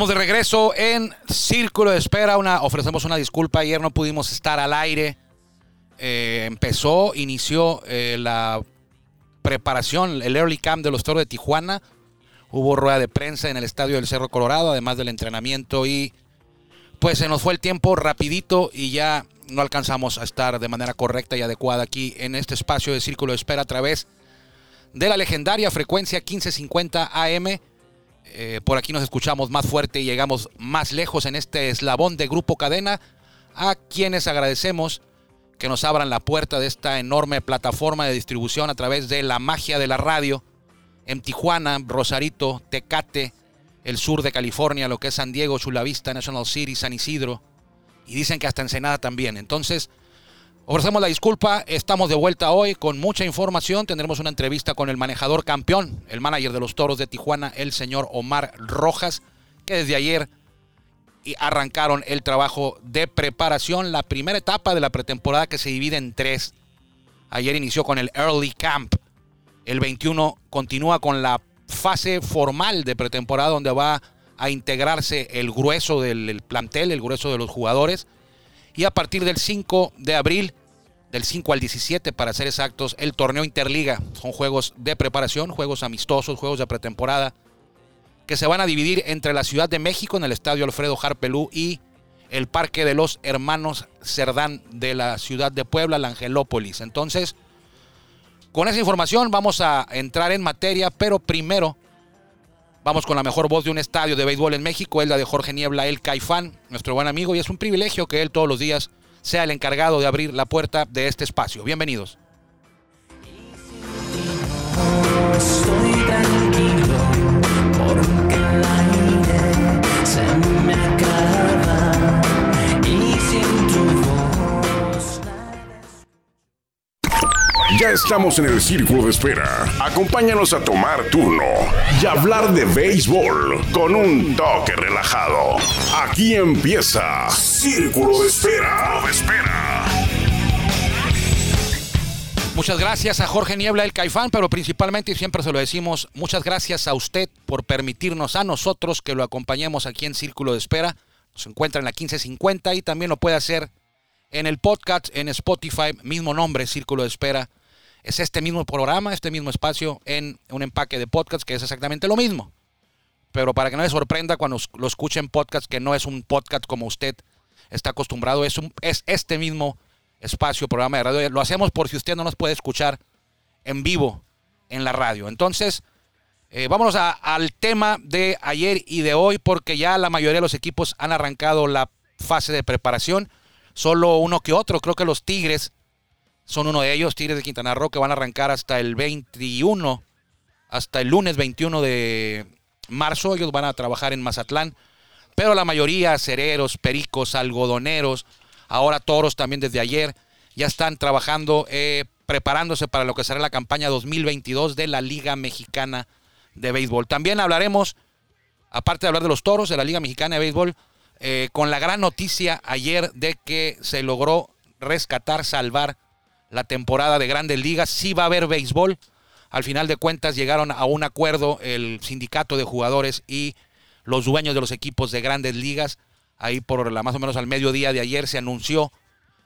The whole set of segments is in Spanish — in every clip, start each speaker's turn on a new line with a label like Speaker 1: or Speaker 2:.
Speaker 1: Estamos de regreso en Círculo de Espera. Una, ofrecemos una disculpa. Ayer no pudimos estar al aire. Eh, empezó, inició eh, la preparación, el early camp de los Toros de Tijuana. Hubo rueda de prensa en el estadio del Cerro Colorado, además del entrenamiento. Y pues se nos fue el tiempo rapidito y ya no alcanzamos a estar de manera correcta y adecuada aquí en este espacio de Círculo de Espera a través de la legendaria frecuencia 1550 AM. Eh, por aquí nos escuchamos más fuerte y llegamos más lejos en este eslabón de Grupo Cadena, a quienes agradecemos que nos abran la puerta de esta enorme plataforma de distribución a través de la magia de la radio en Tijuana, Rosarito, Tecate, el sur de California, lo que es San Diego, Chula Vista, National City, San Isidro, y dicen que hasta Ensenada también. Entonces, Ofrecemos la disculpa, estamos de vuelta hoy con mucha información. Tendremos una entrevista con el manejador campeón, el manager de los toros de Tijuana, el señor Omar Rojas, que desde ayer arrancaron el trabajo de preparación, la primera etapa de la pretemporada que se divide en tres. Ayer inició con el Early Camp. El 21 continúa con la fase formal de pretemporada donde va a integrarse el grueso del el plantel, el grueso de los jugadores. Y a partir del 5 de abril, del 5 al 17 para ser exactos, el torneo Interliga. Son juegos de preparación, juegos amistosos, juegos de pretemporada, que se van a dividir entre la Ciudad de México en el Estadio Alfredo Harpelú y el Parque de los Hermanos Cerdán de la ciudad de Puebla, la Angelópolis. Entonces, con esa información vamos a entrar en materia, pero primero vamos con la mejor voz de un estadio de béisbol en México, es la de Jorge Niebla, el Caifán, nuestro buen amigo, y es un privilegio que él todos los días sea el encargado de abrir la puerta de este espacio. Bienvenidos.
Speaker 2: Ya estamos en el círculo de espera. Acompáñanos a tomar turno y hablar de béisbol con un toque relajado. Aquí empieza Círculo de Espera. de espera.
Speaker 1: Muchas gracias a Jorge Niebla, el Caifán, pero principalmente, y siempre se lo decimos, muchas gracias a usted por permitirnos a nosotros que lo acompañemos aquí en Círculo de Espera. Se encuentra en la 1550 y también lo puede hacer en el podcast, en Spotify, mismo nombre, Círculo de Espera. Es este mismo programa, este mismo espacio en un empaque de podcast que es exactamente lo mismo. Pero para que no le sorprenda cuando lo escuchen podcast, que no es un podcast como usted está acostumbrado, es, un, es este mismo espacio, programa de radio. Lo hacemos por si usted no nos puede escuchar en vivo en la radio. Entonces, eh, vámonos a- al tema de ayer y de hoy, porque ya la mayoría de los equipos han arrancado la fase de preparación. Solo uno que otro, creo que los Tigres son uno de ellos, Tigres de Quintana Roo, que van a arrancar hasta el 21, hasta el lunes 21 de marzo. Ellos van a trabajar en Mazatlán. Pero la mayoría, cereros, pericos, algodoneros, ahora toros también desde ayer, ya están trabajando, eh, preparándose para lo que será la campaña 2022 de la Liga Mexicana de Béisbol. También hablaremos, aparte de hablar de los toros de la Liga Mexicana de Béisbol, eh, con la gran noticia ayer de que se logró rescatar, salvar la temporada de grandes ligas. Sí va a haber béisbol. Al final de cuentas llegaron a un acuerdo el sindicato de jugadores y los dueños de los equipos de grandes ligas. Ahí por la más o menos al mediodía de ayer se anunció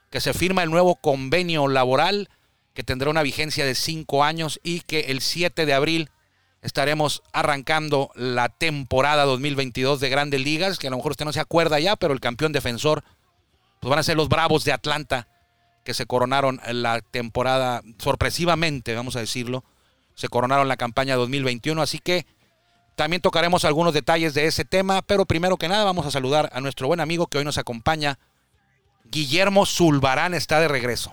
Speaker 1: que se firma el nuevo convenio laboral que tendrá una vigencia de cinco años y que el 7 de abril estaremos arrancando la temporada 2022 de Grandes Ligas, que a lo mejor usted no se acuerda ya, pero el campeón defensor pues van a ser los Bravos de Atlanta, que se coronaron la temporada sorpresivamente, vamos a decirlo, se coronaron la campaña 2021, así que también tocaremos algunos detalles de ese tema, pero primero que nada vamos a saludar a nuestro buen amigo que hoy nos acompaña, Guillermo Zulbarán está de regreso.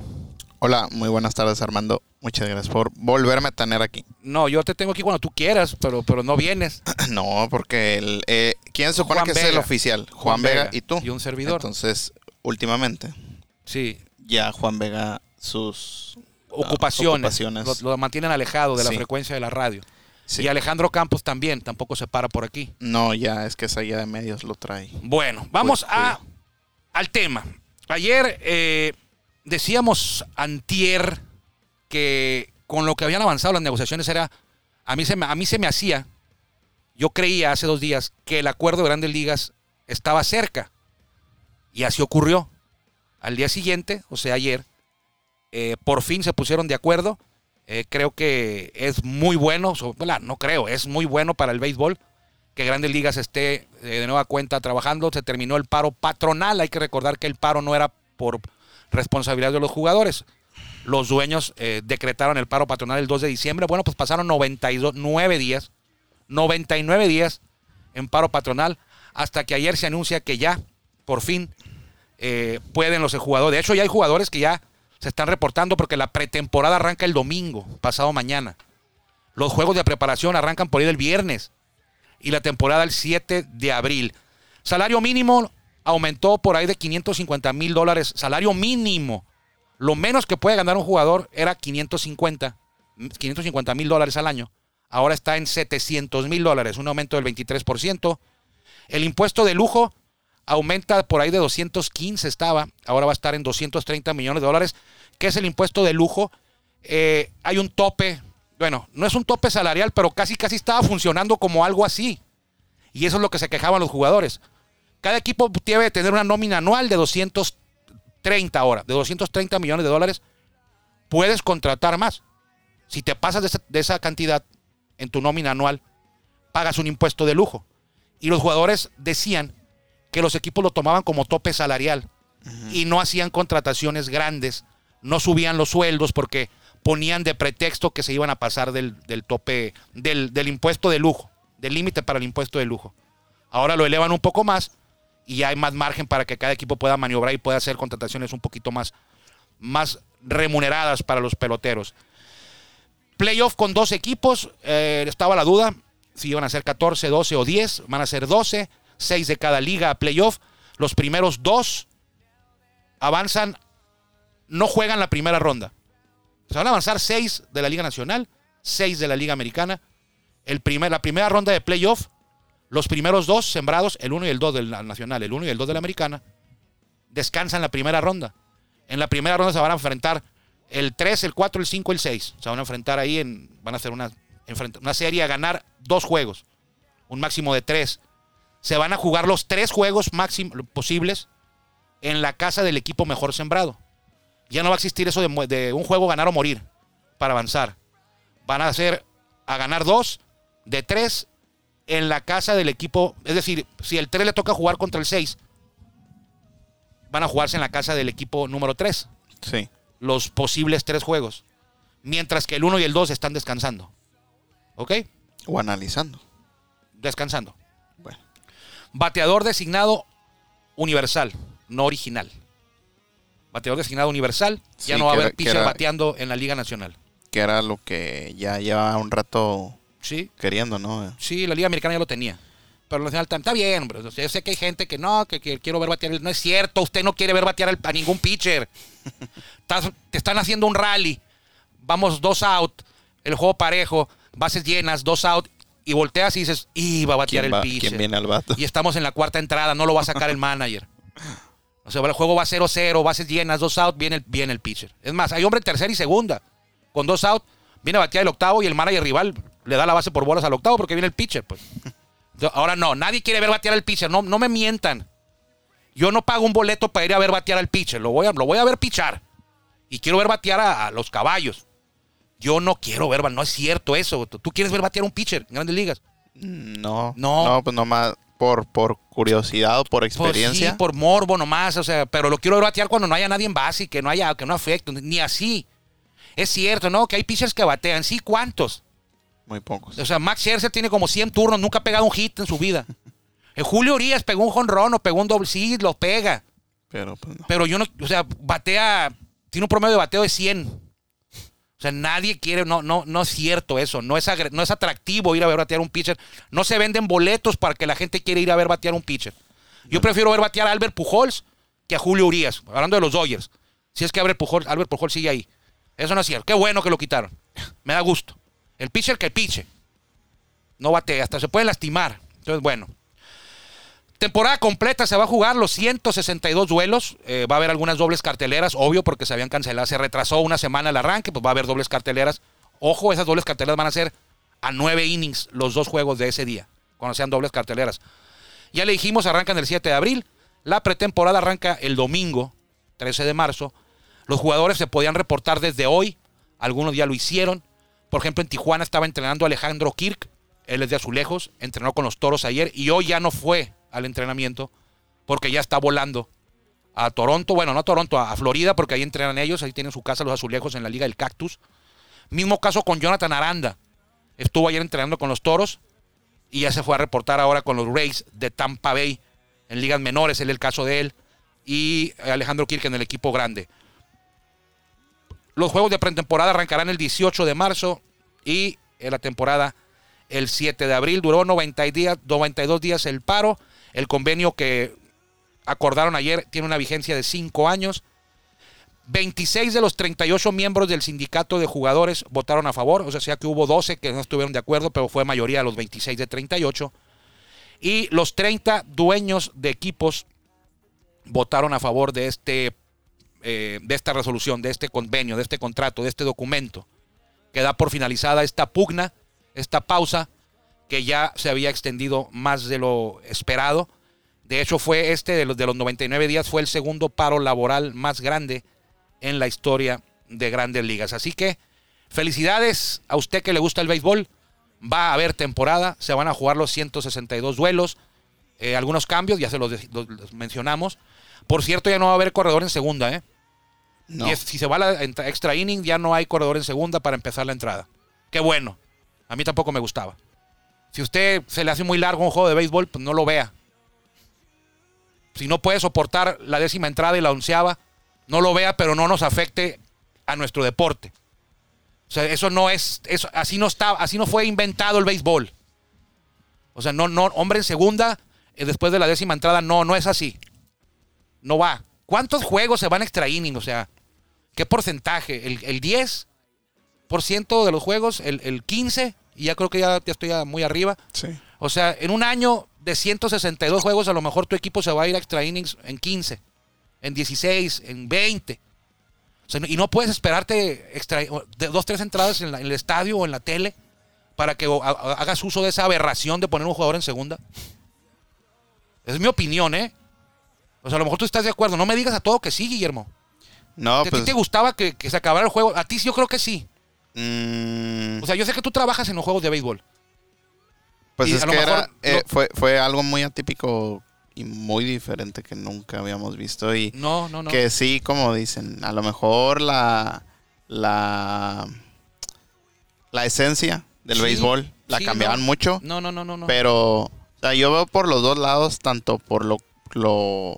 Speaker 3: Hola, muy buenas tardes Armando. Muchas gracias por volverme a tener aquí.
Speaker 1: No, yo te tengo aquí cuando tú quieras, pero, pero no vienes.
Speaker 3: No, porque el, eh, ¿quién supone
Speaker 1: Juan
Speaker 3: que es el oficial? Juan,
Speaker 1: Juan
Speaker 3: Vega,
Speaker 1: Vega
Speaker 3: y tú.
Speaker 1: y un servidor.
Speaker 3: Entonces, últimamente,
Speaker 1: Sí,
Speaker 3: ya Juan Vega sus
Speaker 1: ocupaciones.
Speaker 3: ocupaciones.
Speaker 1: Lo, lo mantienen alejado de la
Speaker 3: Sí.
Speaker 1: frecuencia de la radio.
Speaker 3: Sí.
Speaker 1: Y Alejandro Campos también, tampoco se para por aquí.
Speaker 3: No, ya es que esa ya de medios lo trae.
Speaker 1: Bueno, vamos
Speaker 3: Pues,
Speaker 1: a, al tema. Ayer eh, decíamos antier que con lo que habían avanzado las negociaciones era, a mí se me, a mí se me hacía, yo creía hace dos días que el acuerdo de grandes ligas estaba cerca. Y así ocurrió. Al día siguiente, o sea, ayer, eh, por fin se pusieron de acuerdo. Eh, creo que es muy bueno, no creo, es muy bueno para el béisbol que Grandes Ligas esté eh, de nueva cuenta trabajando. Se terminó el paro patronal. Hay que recordar que el paro no era por responsabilidad de los jugadores. Los dueños decretaron el paro patronal el 2 de diciembre. Bueno, pues pasaron 99 días. 99 días en paro patronal hasta que ayer se anuncia que ya, por fin, eh, pueden los jugadores. De hecho, ya hay jugadores que ya se están reportando porque la pretemporada arranca el domingo, pasado mañana. Los juegos de preparación arrancan por ahí el viernes y la temporada el 7 de abril. Salario mínimo aumentó por ahí de 550 mil dólares. Salario mínimo. Lo menos que puede ganar un jugador era 550 550 mil dólares al año. Ahora está en 700 mil dólares, un aumento del 23%. El impuesto de lujo aumenta por ahí de 215 estaba, ahora va a estar en 230 millones de dólares. ¿Qué es el impuesto de lujo? Eh, hay un tope, bueno, no es un tope salarial, pero casi casi estaba funcionando como algo así. Y eso es lo que se quejaban los jugadores. Cada equipo debe tener una nómina anual de 230 ahora, de 230 millones de dólares. Puedes contratar más. Si te pasas de esa cantidad en tu nómina anual, pagas un impuesto de lujo. Y los jugadores decían que los equipos lo tomaban como tope salarial y no hacían contrataciones grandes, no subían los sueldos porque ponían de pretexto que se iban a pasar del, del tope, del, del impuesto de lujo, del límite para el impuesto de lujo. Ahora lo elevan un poco más y ya hay más margen para que cada equipo pueda maniobrar y pueda hacer contrataciones un poquito más, más remuneradas para los peloteros. Playoff con dos equipos, eh, estaba la duda si iban a ser 14, 12 o 10, van a ser 12, 6 de cada liga a playoff. Los primeros dos avanzan, no juegan la primera ronda. Se van a avanzar 6 de la Liga Nacional, 6 de la Liga Americana. El primer, la primera ronda de playoff, los primeros dos sembrados, el 1 y el 2 de la Nacional, el 1 y el 2 de la Americana, descansan la primera ronda. En la primera ronda se van a enfrentar el 3, el 4, el 5, el 6. Se van a enfrentar ahí, en, van a hacer una, una serie a ganar dos juegos, un máximo de tres. Se van a jugar los tres juegos máximos posibles en la casa del equipo mejor sembrado. Ya no va a existir eso de, un juego ganar o morir para avanzar. Van a hacer a ganar dos de tres en la casa del equipo. Es decir, si el 3 le toca jugar contra el 6, van a jugarse en la casa del equipo número 3
Speaker 3: Sí.
Speaker 1: los posibles tres juegos. Mientras que el 1 y el 2 están descansando. ¿Ok?
Speaker 3: O analizando.
Speaker 1: Descansando. Bateador designado universal, no original. Bateador designado universal. ya no va a haber pitcher bateando en la Liga Nacional.
Speaker 3: Que era lo que ya lleva un rato
Speaker 1: Sí,
Speaker 3: queriendo, ¿no?
Speaker 1: sí, la Liga Americana ya lo tenía. Pero la Nacional está bien, bro. Yo sé que hay gente que no, que, que quiero ver batear. No es cierto, usted no quiere ver batear a ningún pitcher. Estás- te están haciendo un rally. Vamos dos out, el juego parejo, bases llenas, dos out, y volteas y dices, y va a batear
Speaker 3: ¿Quién,
Speaker 1: el
Speaker 3: va-
Speaker 1: pitcher.
Speaker 3: quién viene al vato?
Speaker 1: Y estamos en la cuarta entrada, no lo va a sacar el manager. O sea, el juego va 0-0, bases llenas, dos out, viene el, viene el pitcher. Es más, hay hombre en tercera y segunda. Con dos out, viene a batear el octavo y el manager rival le da la base por bolas al octavo porque viene el pitcher. Pues. Entonces, Ahora no, nadie quiere ver batear al pitcher. No, no me mientan. Yo no pago un boleto para ir a ver batear al pitcher. Lo voy a, lo voy a ver pichar. Y quiero ver batear a, a los caballos. Yo no quiero ver, no es cierto eso. Tú quieres ver batear un pitcher en grandes ligas.
Speaker 3: No.
Speaker 1: No.
Speaker 3: No, pues nomás por, por curiosidad o por
Speaker 1: Pues
Speaker 3: experiencia.
Speaker 1: sí, por morbo nomás, o sea, pero lo quiero ver batear cuando no haya nadie en base y que no haya, que no afecte, ni así. Es cierto, ¿no? Que hay pitchers que batean, sí, ¿cuántos?
Speaker 3: Muy pocos.
Speaker 1: O sea, Max Scherzer tiene como 100 turnos, nunca ha pegado un hit en su vida. El Julio Urias pegó un jonrón o pegó un doble, sí, lo pega.
Speaker 3: Pero pues no.
Speaker 1: Pero yo no, o sea, batea, tiene un promedio de bateo de 100. O sea, nadie quiere, no, no, no es cierto eso, no es, agre- no es atractivo ir a ver batear un pitcher. No se venden boletos para que la gente quiera ir a ver batear un pitcher. Yo prefiero ver batear a Albert Pujols que a Julio Urias, hablando de los Dodgers. Si es que Albert Pujols, Albert Pujols sigue ahí. Eso no es cierto. Qué bueno que lo quitaron. Me da gusto. El pitcher que piche. No batea, hasta se puede lastimar. Entonces, bueno. Temporada completa se va a jugar los 162 duelos. Eh, va a haber algunas dobles carteleras, obvio, porque se habían cancelado. Se retrasó una semana el arranque, pues va a haber dobles carteleras. Ojo, esas dobles carteleras van a ser a nueve innings los dos juegos de ese día, cuando sean dobles carteleras. Ya le dijimos, arrancan el 7 de abril. La pretemporada arranca el domingo, 13 de marzo. Los jugadores se podían reportar desde hoy. Algunos ya lo hicieron. Por ejemplo, en Tijuana estaba entrenando Alejandro Kirk. Él es de Azulejos. Entrenó con los toros ayer y hoy ya no fue al entrenamiento porque ya está volando a Toronto. Bueno, no a Toronto, a Florida porque ahí entrenan ellos. Ahí tienen su casa los Azulejos en la Liga del Cactus. Mismo caso con Jonathan Aranda. Estuvo ayer entrenando con los toros y ya se fue a reportar ahora con los Rays de Tampa Bay en ligas menores, es el caso de él, y Alejandro Kirk en el equipo grande. Los juegos de pretemporada arrancarán el 18 de marzo y en la temporada el 7 de abril. Duró 90 días, 92 días el paro. El convenio que acordaron ayer tiene una vigencia de 5 años. 26 de los 38 miembros del sindicato de jugadores votaron a favor, o sea, sea que hubo 12 que no estuvieron de acuerdo, pero fue mayoría de los 26 de 38. Y los 30 dueños de equipos votaron a favor de, este, eh, de esta resolución, de este convenio, de este contrato, de este documento, que da por finalizada esta pugna, esta pausa, que ya se había extendido más de lo esperado. De hecho, fue este de los, de los 99 días, fue el segundo paro laboral más grande en la historia de grandes ligas. Así que felicidades a usted que le gusta el béisbol. Va a haber temporada, se van a jugar los 162 duelos, eh, algunos cambios, ya se los, de- los- los mencionamos. Por cierto, ya no va a haber corredor en segunda, ¿eh?
Speaker 3: No.
Speaker 1: Y es- si se va a la extra inning, ya no hay corredor en segunda para empezar la entrada. Qué bueno. A mí tampoco me gustaba. Si usted se le hace muy largo un juego de béisbol, pues no lo vea. Si no puede soportar la décima entrada y la onceava, no lo vea, pero no nos afecte a nuestro deporte. O sea, eso no es, eso, así no está, así no fue inventado el béisbol. O sea, no, no, hombre en segunda, eh, después de la décima entrada, no, no es así. No va. ¿Cuántos juegos se van extra inning? O sea, ¿qué porcentaje? ¿El, el 10% de los juegos? ¿El, el 15%? Y ya creo que ya, ya estoy ya muy arriba.
Speaker 3: Sí.
Speaker 1: O sea, en un año de 162 juegos, a lo mejor tu equipo se va a ir a extra innings en 15, en 16, en 20. O sea, y no puedes esperarte extra, de dos, tres entradas en, la- en el estadio o en la tele para que hagas uso de esa aberración de poner un jugador en segunda. Es mi opinión, ¿eh? O sea, a lo mejor tú estás de acuerdo. No me digas a todo que sí, Guillermo.
Speaker 3: No,
Speaker 1: ¿A ti
Speaker 3: pues.
Speaker 1: te gustaba que, que se acabara el juego? A ti sí, yo creo que sí.
Speaker 3: Mm,
Speaker 1: O sea, yo sé que tú trabajas en los juegos de béisbol.
Speaker 3: pues
Speaker 1: y
Speaker 3: es
Speaker 1: a lo
Speaker 3: que era, eh, fue, fue algo muy atípico y muy diferente que nunca habíamos visto. Y
Speaker 1: No, no, no.
Speaker 3: que sí, como dicen, a lo mejor la. La. La esencia del
Speaker 1: Sí,
Speaker 3: béisbol la
Speaker 1: sí,
Speaker 3: cambiaban
Speaker 1: no.
Speaker 3: mucho.
Speaker 1: No, no, no, no. no.
Speaker 3: Pero, o sea, yo veo por los dos lados, tanto por lo, lo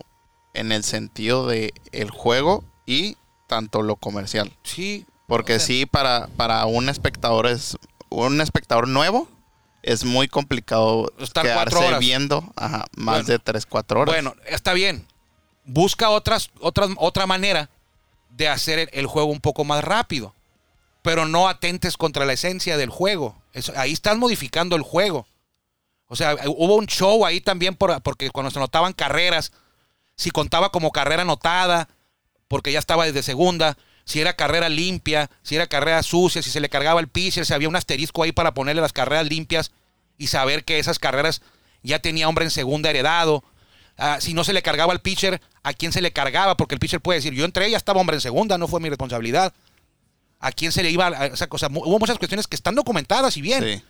Speaker 3: en el sentido de el juego y tanto lo comercial.
Speaker 1: Sí.
Speaker 3: Porque
Speaker 1: o sea,
Speaker 3: sí, para, para un espectador es un espectador nuevo es muy complicado
Speaker 1: Estar
Speaker 3: quedarse
Speaker 1: horas.
Speaker 3: viendo ajá, más
Speaker 1: Bueno.
Speaker 3: de 3, 4 horas.
Speaker 1: Bueno, está bien. Busca otras, otras, otra manera de hacer el, el juego un poco más rápido. Pero no atentes contra la esencia del juego. Eso- ahí estás modificando el juego. O sea, hubo un show ahí también por- porque cuando se notaban carreras, si contaba como carrera anotada, porque ya estaba desde segunda, si era carrera limpia, si era carrera sucia, si se le cargaba el pitcher, si había un asterisco ahí para ponerle las carreras limpias y saber que esas carreras ya tenía hombre en segunda heredado. Ah, si no se le cargaba al pitcher, ¿a quién se le cargaba? Porque el pitcher puede decir, yo entré, ya estaba hombre en segunda, no fue mi responsabilidad. ¿A quién se le iba a esa cosa? Hubo muchas cuestiones que están documentadas y bien,
Speaker 3: sí.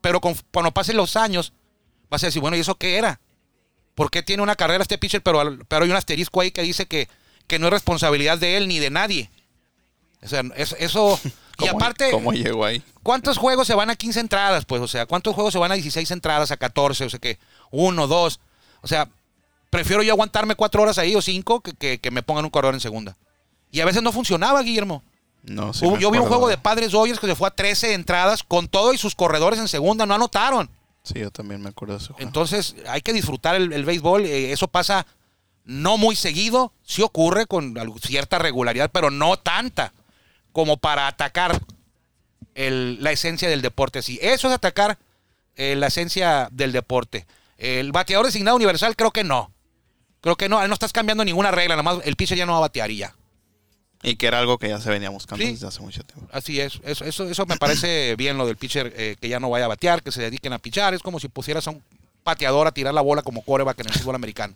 Speaker 1: pero con- cuando pasen los años, vas a decir, bueno, ¿y eso qué era? ¿Por qué tiene una carrera este pitcher, pero, pero hay un asterisco ahí que dice que, que no es responsabilidad de él ni de nadie? O sea, es- eso, Y
Speaker 3: ¿Cómo-
Speaker 1: aparte,
Speaker 3: ¿Cómo llegó ahí?
Speaker 1: ¿cuántos juegos se van a 15 entradas? Pues, o sea, ¿cuántos juegos se van a 16 entradas, a 14? O sea, que uno, dos. O sea, prefiero yo aguantarme cuatro horas ahí o cinco que, que- que me pongan un corredor en segunda. Y a veces no funcionaba, Guillermo.
Speaker 3: No, sí
Speaker 1: Hubo- yo vi un juego de Padres Dodgers que se fue a 13 entradas con todo y sus corredores en segunda, no anotaron.
Speaker 3: Sí, yo también me acuerdo de juego.
Speaker 1: Entonces hay que disfrutar el, el béisbol. eh, eso pasa no muy seguido, sí ocurre con cierta regularidad, pero no tanta como para atacar el- la esencia del deporte. Sí, eso es atacar eh, la esencia del deporte. El bateador designado universal creo que no. Creo que no, no estás cambiando ninguna regla, nomás el pitcher ya no va a batear y ya.
Speaker 3: Y que era algo que ya se venía buscando
Speaker 1: Sí.
Speaker 3: desde hace mucho tiempo.
Speaker 1: Así es, eso, eso, eso me parece bien lo del pitcher eh, que ya no vaya a batear, que se dediquen a pichar. Es como si pusieras a un pateador a tirar la bola como coreback en el fútbol americano.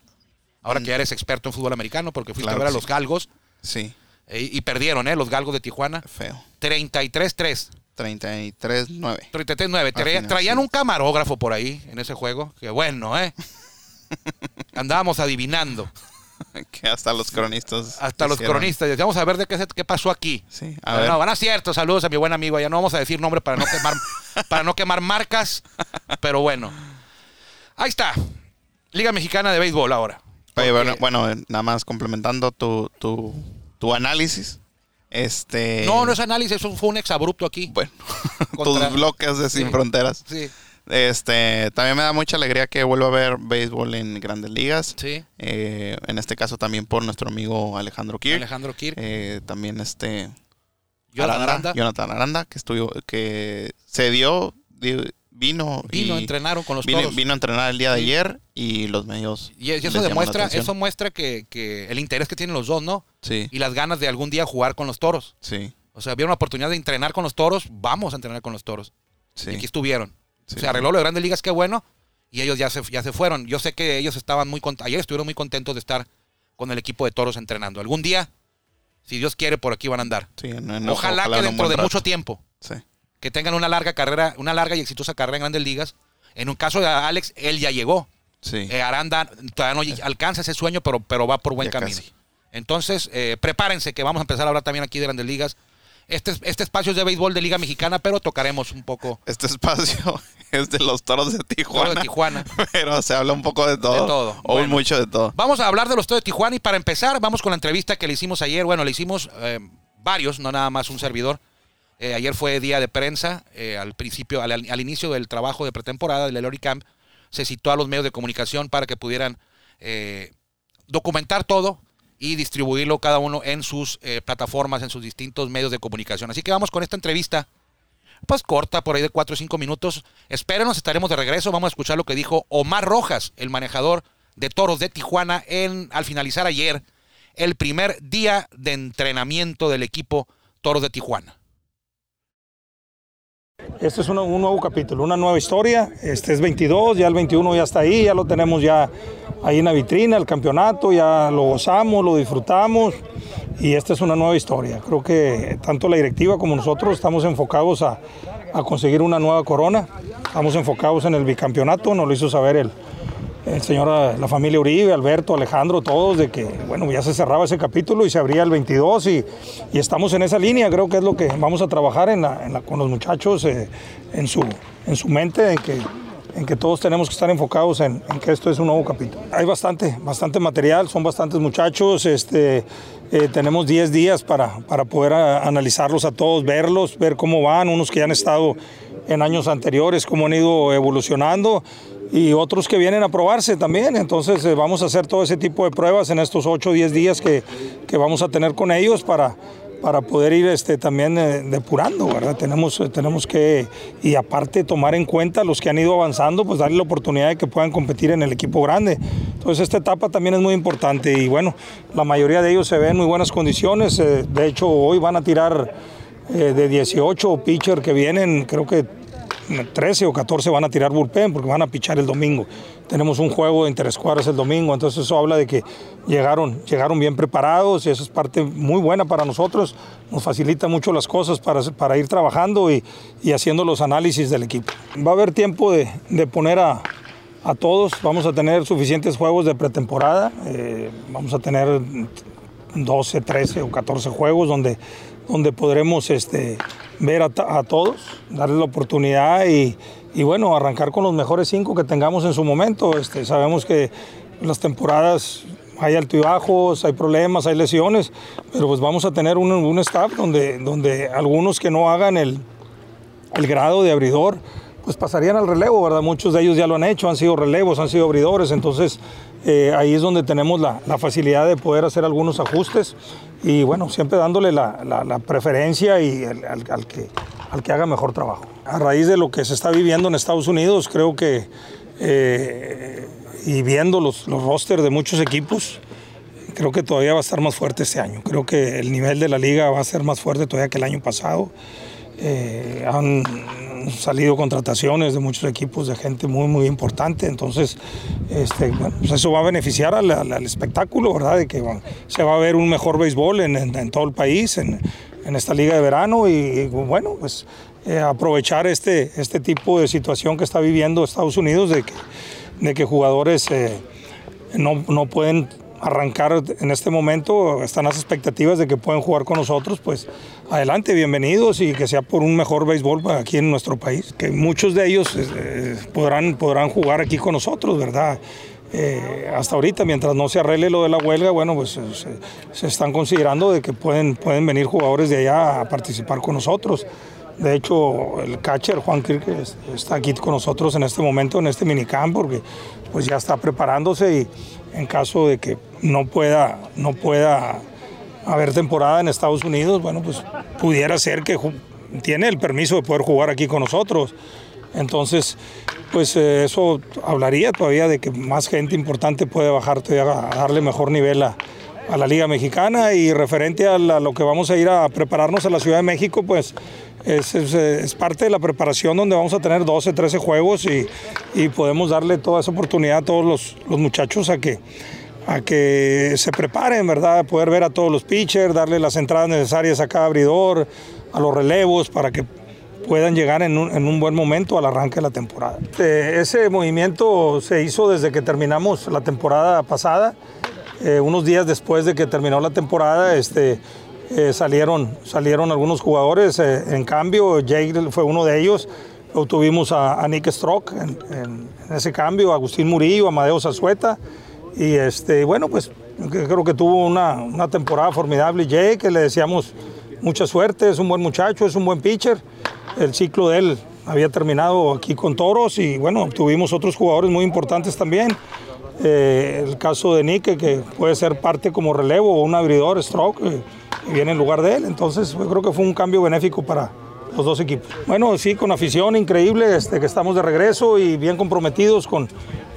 Speaker 1: Ahora que ya eres experto en fútbol americano, porque fuiste
Speaker 3: Claro
Speaker 1: a ver a los
Speaker 3: sí.
Speaker 1: galgos
Speaker 3: Sí,
Speaker 1: eh, y perdieron, ¿eh? Los galgos de Tijuana.
Speaker 3: feo.
Speaker 1: 33-3.
Speaker 3: 33-9.
Speaker 1: 33-9.
Speaker 3: Al
Speaker 1: Traía-
Speaker 3: final,
Speaker 1: traían
Speaker 3: sí.
Speaker 1: un camarógrafo por ahí en ese juego. Que bueno, ¿eh? Andábamos adivinando.
Speaker 3: que hasta los cronistas.
Speaker 1: Hasta los cronistas. Vamos a ver de qué, se- qué pasó aquí.
Speaker 3: Sí, a ver.
Speaker 1: no, van a cierto. Saludos a mi buen amigo. Ya no vamos a decir nombre para no quemar, para no quemar marcas. Pero bueno. Ahí está. Liga Mexicana de Béisbol ahora.
Speaker 3: Oye,
Speaker 1: Porque-
Speaker 3: bueno, bueno, nada más complementando tu, tu, tu análisis. Este.
Speaker 1: No, no es análisis, eso fue un exabrupto aquí.
Speaker 3: Bueno,
Speaker 1: Contra-
Speaker 3: tus bloques de Sin
Speaker 1: Sí.
Speaker 3: Fronteras.
Speaker 1: Sí,
Speaker 3: Este, también me da mucha alegría que vuelva a ver béisbol en grandes ligas.
Speaker 1: sí.
Speaker 3: Eh, en este caso también por nuestro amigo Alejandro Kirk.
Speaker 1: Alejandro Kirk.
Speaker 3: Eh, también este
Speaker 1: Jonathan Aranda.
Speaker 3: Jonathan Aranda, que estuvo, que se dio, di- vino,
Speaker 1: Vino,
Speaker 3: y
Speaker 1: entrenaron con los
Speaker 3: vino,
Speaker 1: toros.
Speaker 3: vino a entrenar el día de ayer y los medios.
Speaker 1: Y eso demuestra, eso muestra que, que el interés que tienen los dos, ¿no?
Speaker 3: Sí,
Speaker 1: Y las ganas de algún día jugar con los toros.
Speaker 3: sí,
Speaker 1: O sea, había una oportunidad de entrenar con los toros, vamos a entrenar con los toros.
Speaker 3: sí.
Speaker 1: Y aquí estuvieron.
Speaker 3: Sí.
Speaker 1: Se arregló lo de grandes ligas, qué bueno. Y ellos ya se, ya se fueron. Yo sé que ellos estaban muy contentos. Ayer estuvieron muy contentos de estar con el equipo de toros entrenando. Algún día, si Dios quiere, por aquí van a andar.
Speaker 3: Sí, en- en-
Speaker 1: ojalá, que dentro de
Speaker 3: rato.
Speaker 1: mucho tiempo,
Speaker 3: Sí,
Speaker 1: que tengan una larga carrera, una larga y exitosa carrera en grandes ligas. En un caso de Alex, él ya llegó.
Speaker 3: sí.
Speaker 1: Eh, Aranda todavía no alcanza ese sueño, pero, pero va por buen
Speaker 3: Ya
Speaker 1: camino.
Speaker 3: casi.
Speaker 1: Entonces, eh, prepárense que vamos a empezar a hablar también aquí de grandes ligas. Este, este espacio es de béisbol de Liga Mexicana, pero tocaremos un poco
Speaker 3: Este espacio es de los toros de Tijuana.
Speaker 1: Toros de Tijuana.
Speaker 3: Pero se habla un poco de todo.
Speaker 1: De todo.
Speaker 3: O
Speaker 1: Bueno.
Speaker 3: mucho de todo.
Speaker 1: Vamos a hablar de los Toros de Tijuana y para empezar vamos con la entrevista que le hicimos ayer. Bueno, le hicimos eh, varios, no nada más un servidor. Eh, ayer fue día de prensa, eh, al principio, al, inicio del trabajo de pretemporada del Elori Camp, se citó a los medios de comunicación para que pudieran eh, documentar todo y distribuirlo cada uno en sus eh, plataformas, en sus distintos medios de comunicación. Así que vamos con esta entrevista, pues corta, por ahí de 4 o 5 minutos. Espérenos, estaremos de regreso. Vamos a escuchar lo que dijo Omar Rojas, el manejador de toros de Tijuana, en, al finalizar ayer el primer día de entrenamiento del equipo Toros de Tijuana.
Speaker 4: Este es un, nuevo capítulo, una nueva historia. Este es 22, ya el 21 ya está ahí, ya lo tenemos ya ahí en la vitrina, el campeonato, ya lo gozamos, lo disfrutamos y esta es una nueva historia. Creo que tanto la directiva como nosotros estamos enfocados a, a conseguir una nueva corona, estamos enfocados en el bicampeonato, nos lo hizo saber el, el señor, la familia Uribe, Alberto, Alejandro, todos, de que bueno, ya se cerraba ese capítulo y se abría el 22 y, y estamos en esa línea, creo que es lo que vamos a trabajar en la- con los muchachos eh, en, su, en su mente, en que, en que todos tenemos que estar enfocados en, en que esto es un nuevo capítulo. Hay bastante, bastante material, son bastantes muchachos, este, eh, tenemos 10 días para, para poder a- analizarlos a todos, verlos, ver cómo van, unos que ya han estado en años anteriores, cómo han ido evolucionando y otros que vienen a probarse también. Entonces eh, vamos a hacer todo ese tipo de pruebas en estos 8 o 10 días que, que vamos a tener con ellos para, para poder ir este, también eh, depurando, ¿verdad? Tenemos, eh, tenemos que, y aparte tomar en cuenta los que han ido avanzando, pues darle la oportunidad de que puedan competir en el equipo grande. Entonces esta etapa también es muy importante y bueno, la mayoría de ellos se ven en muy buenas condiciones. eh, de hecho, hoy van a tirar de 18 pitcher que vienen, creo que 13 o 14 van a tirar bullpen porque van a pichar el domingo. Tenemos un juego de interescuadras el domingo, entonces eso habla de que llegaron, llegaron bien preparados y eso es parte muy buena para nosotros. Nos facilita mucho las cosas para, para ir trabajando y, y haciendo los análisis del equipo. Va a haber tiempo de, de poner a, a todos, vamos a tener suficientes juegos de pretemporada, eh, vamos a tener 12, 13 o 14 juegos donde, donde podremos este, ver a, a todos, darles la oportunidad y, y, bueno, arrancar con los mejores cinco que tengamos en su momento. Este, sabemos que las temporadas hay alto y bajos, hay problemas, hay lesiones, pero pues vamos a tener un, un staff donde, donde algunos que no hagan el, el grado de abridor, pues pasarían al relevo, ¿verdad? Muchos de ellos ya lo han hecho, han sido relevos, han sido abridores, entonces eh, ahí es donde tenemos la, la facilidad de poder hacer algunos ajustes y bueno, siempre dándole la, la- la preferencia y el- al, al que, al que haga mejor trabajo. A raíz de lo que se está viviendo en Estados Unidos, creo que, eh, y viendo los, los rosters de muchos equipos, creo que todavía va a estar más fuerte este año. Creo que el nivel de la liga va a ser más fuerte todavía que el año pasado. Eh, han salido contrataciones de muchos equipos de gente muy, muy importante. Entonces, este, bueno, pues eso va a beneficiar al, al- al espectáculo, ¿verdad? De que bueno, se va a ver un mejor béisbol en, en- en todo el país, en, en esta liga de verano. Y, y, bueno, pues eh, aprovechar este, este tipo de situación que está viviendo Estados Unidos, de que, de que jugadores eh, no, no pueden arrancar en este momento, están las expectativas de que pueden jugar con nosotros, pues adelante, bienvenidos y que sea por un mejor béisbol aquí en nuestro país, que muchos de ellos eh, podrán, podrán jugar aquí con nosotros, ¿verdad? Eh, hasta ahorita, mientras no se arregle lo de la huelga, bueno, pues se, se están considerando de que pueden, pueden venir jugadores de allá a participar con nosotros. De hecho, el catcher Juan Kirk es- está aquí con nosotros en este momento, en este minicamp, porque pues ya está preparándose y en caso de que no pueda, no pueda haber temporada en Estados Unidos, bueno, pues pudiera ser que tiene el permiso de poder jugar aquí con nosotros. Entonces, pues eh, eso hablaría todavía de que más gente importante puede bajar todavía a darle mejor nivel a, a la Liga Mexicana y referente a, la- lo que vamos a ir a prepararnos a la Ciudad de México, pues es, eh, es parte de la preparación donde vamos a tener 12, 13 juegos y, y podemos darle toda esa oportunidad a todos los, los muchachos a que, a que se preparen, ¿verdad? Poder ver a todos los pitchers, darle las entradas necesarias a cada abridor, a los relevos, para que puedan llegar en un, en un buen momento al arranque de la temporada. Eh, ese movimiento se hizo desde que terminamos la temporada pasada. Eh, unos días después de que terminó la temporada, este, eh, salieron, salieron algunos jugadores. eh, en cambio, Jake fue uno de ellos. Luego tuvimos a, a Nick Strock en, en- en ese cambio, a Agustín Murillo, a Amadeo Zazueta. Y este, bueno, pues creo que tuvo una, una temporada formidable Jake, le deseamos mucha suerte, es un buen muchacho, es un buen pitcher. El ciclo de él había terminado aquí con Toros y bueno, tuvimos otros jugadores muy importantes también. Eh, el caso de Nick, que puede ser parte como relevo o un abridor, stroke, eh, viene en lugar de él. Entonces yo creo que fue un cambio benéfico para los dos equipos. Bueno, sí, con afición increíble, este, que estamos de regreso y bien comprometidos con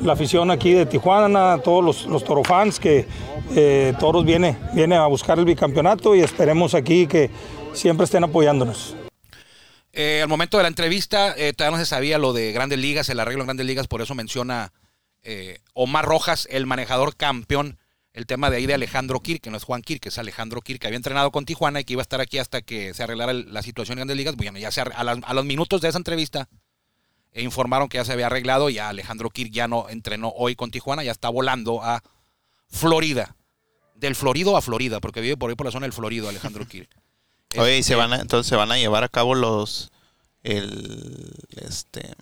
Speaker 4: la afición aquí de Tijuana, todos los, los Toro fans que eh, Toros viene, viene a buscar el bicampeonato y esperemos aquí que siempre estén apoyándonos.
Speaker 1: Eh, al momento de la entrevista, eh, todavía no se sabía lo de Grandes Ligas, el arreglo en Grandes Ligas, por eso menciona eh, Omar Rojas, el manejador campeón, el tema de ahí de Alejandro Kirk, que no es Juan Kirk, que es Alejandro Kirk, que había entrenado con Tijuana y que iba a estar aquí hasta que se arreglara la situación en Grandes Ligas. Bueno, ya se a, las- a los minutos de esa entrevista eh, informaron que ya se había arreglado, ya Alejandro Kirk ya no entrenó hoy con Tijuana, ya está volando a Florida. Del Florido a Florida, porque vive por ahí por la zona del Florido, Alejandro Kirk.
Speaker 3: Oye, y se
Speaker 1: Este,
Speaker 3: van a- entonces se van a llevar a cabo los el este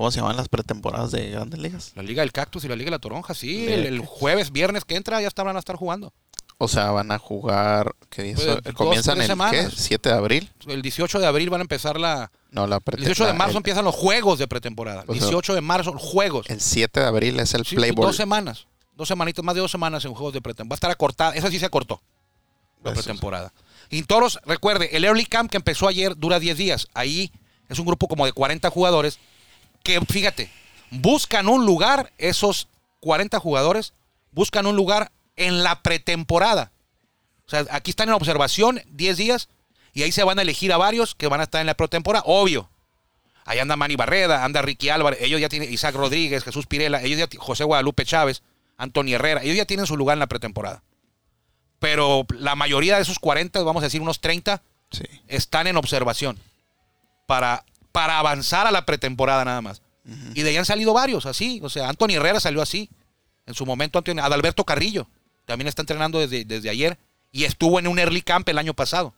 Speaker 3: ¿cómo se llaman las pretemporadas de Grandes Ligas?
Speaker 1: La Liga del Cactus y la Liga de la Toronja, sí. El, el jueves, viernes que entra, ya están, van a estar jugando.
Speaker 3: O sea, van a jugar ¿qué día es?
Speaker 1: Pues,
Speaker 3: comienzan el ¿qué?
Speaker 1: semanas.
Speaker 3: 7 de abril.
Speaker 1: El 18 de abril van a empezar la.
Speaker 3: No, la
Speaker 1: El
Speaker 3: prete-
Speaker 1: 18 de marzo
Speaker 3: el,
Speaker 1: empiezan los juegos de pretemporada.
Speaker 3: Sea,
Speaker 1: 18 de marzo, juegos.
Speaker 3: el 7 de abril es el
Speaker 1: Sí,
Speaker 3: Play Ball.
Speaker 1: dos semanas. Dos semanitas, más de dos semanas en juegos de pretemporada. Va a estar acortada. Esa sí se acortó. La
Speaker 3: Eso sí.
Speaker 1: pretemporada. Y Toros, recuerde, el Early Camp que empezó ayer dura 10 días. Ahí es un grupo como de 40 jugadores que, fíjate, buscan un lugar, esos 40 jugadores, buscan un lugar en la pretemporada. O sea, aquí están en observación 10 días y ahí se van a elegir a varios que van a estar en la pretemporada, obvio. Ahí anda Manny Barreda, anda Ricky Álvarez, ellos ya tienen Isaac Rodríguez, Jesús Pirela, ellos ya José Guadalupe Chávez, Antonio Herrera, ellos ya tienen su lugar en la pretemporada. Pero la mayoría de esos 40, vamos a decir unos 30,
Speaker 3: Sí.
Speaker 1: están en observación para, para avanzar a la pretemporada nada más. Y de ahí han salido varios así. O sea, Antonio Herrera salió así. En su momento, Antonio, Adalberto Carrillo también está entrenando desde, desde ayer y estuvo en un early camp el año pasado.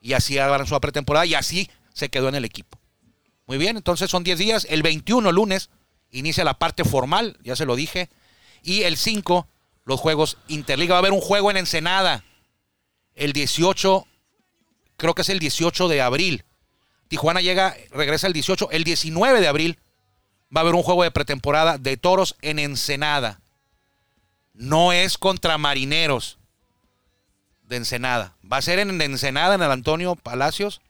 Speaker 1: y así avanzó a pretemporada y así se quedó en el equipo. Muy bien, entonces son 10 días. El 21 lunes inicia la parte formal, ya se lo dije. Y el 5, los juegos Interliga. Va a haber un juego en Ensenada. El 18, creo que es el 18 de abril. Tijuana llega, regresa el 18. El 19 de abril va a haber un juego de pretemporada de toros en Ensenada. No es contra marineros de Ensenada. Va a ser en Ensenada, en el Antonio Palacios.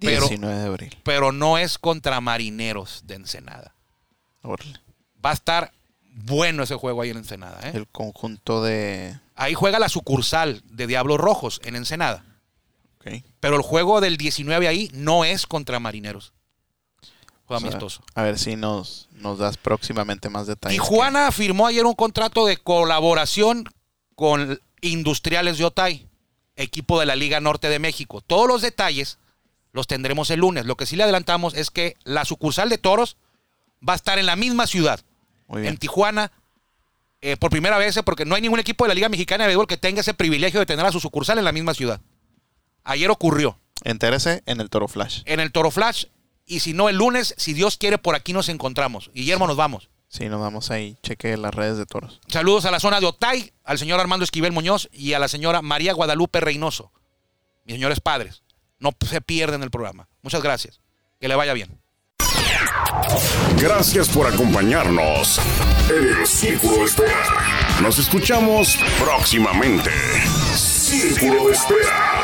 Speaker 1: Pero-
Speaker 3: 19 de abril.
Speaker 1: pero no es contra marineros de Ensenada. Va a estar bueno ese juego ahí en Ensenada. ¿eh?
Speaker 3: El conjunto de.
Speaker 1: Ahí juega la sucursal de Diablos Rojos en Ensenada. Pero el juego del 19 ahí no es contra marineros.
Speaker 3: O sea,
Speaker 1: amistoso.
Speaker 3: a ver si nos, nos das próximamente más detalles.
Speaker 1: Tijuana firmó ayer un contrato de colaboración con Industriales de Otay, equipo de la Liga Norte de México. Todos los detalles los tendremos el lunes. Lo que sí le adelantamos es que la sucursal de Toros va a estar en la misma ciudad,
Speaker 3: Muy bien.
Speaker 1: en Tijuana, eh, por primera vez, eh, porque no hay ningún equipo de la Liga Mexicana de Béisbol que tenga ese privilegio de tener a su sucursal en la misma ciudad. Ayer ocurrió
Speaker 3: Entérese en el Toro Flash.
Speaker 1: en el Toro Flash, y si no el lunes, si Dios quiere, por aquí nos encontramos. Guillermo, nos vamos.
Speaker 3: Sí, nos vamos ahí. Cheque las redes de toros.
Speaker 1: Saludos a la zona de Otay, al señor Armando Esquivel Muñoz y a la señora María Guadalupe Reynoso. Mis señores padres, no se pierden el programa. Muchas gracias. Que le vaya bien.
Speaker 2: Gracias por acompañarnos en el Círculo de Espera. Nos escuchamos próximamente. Círculo de Espera.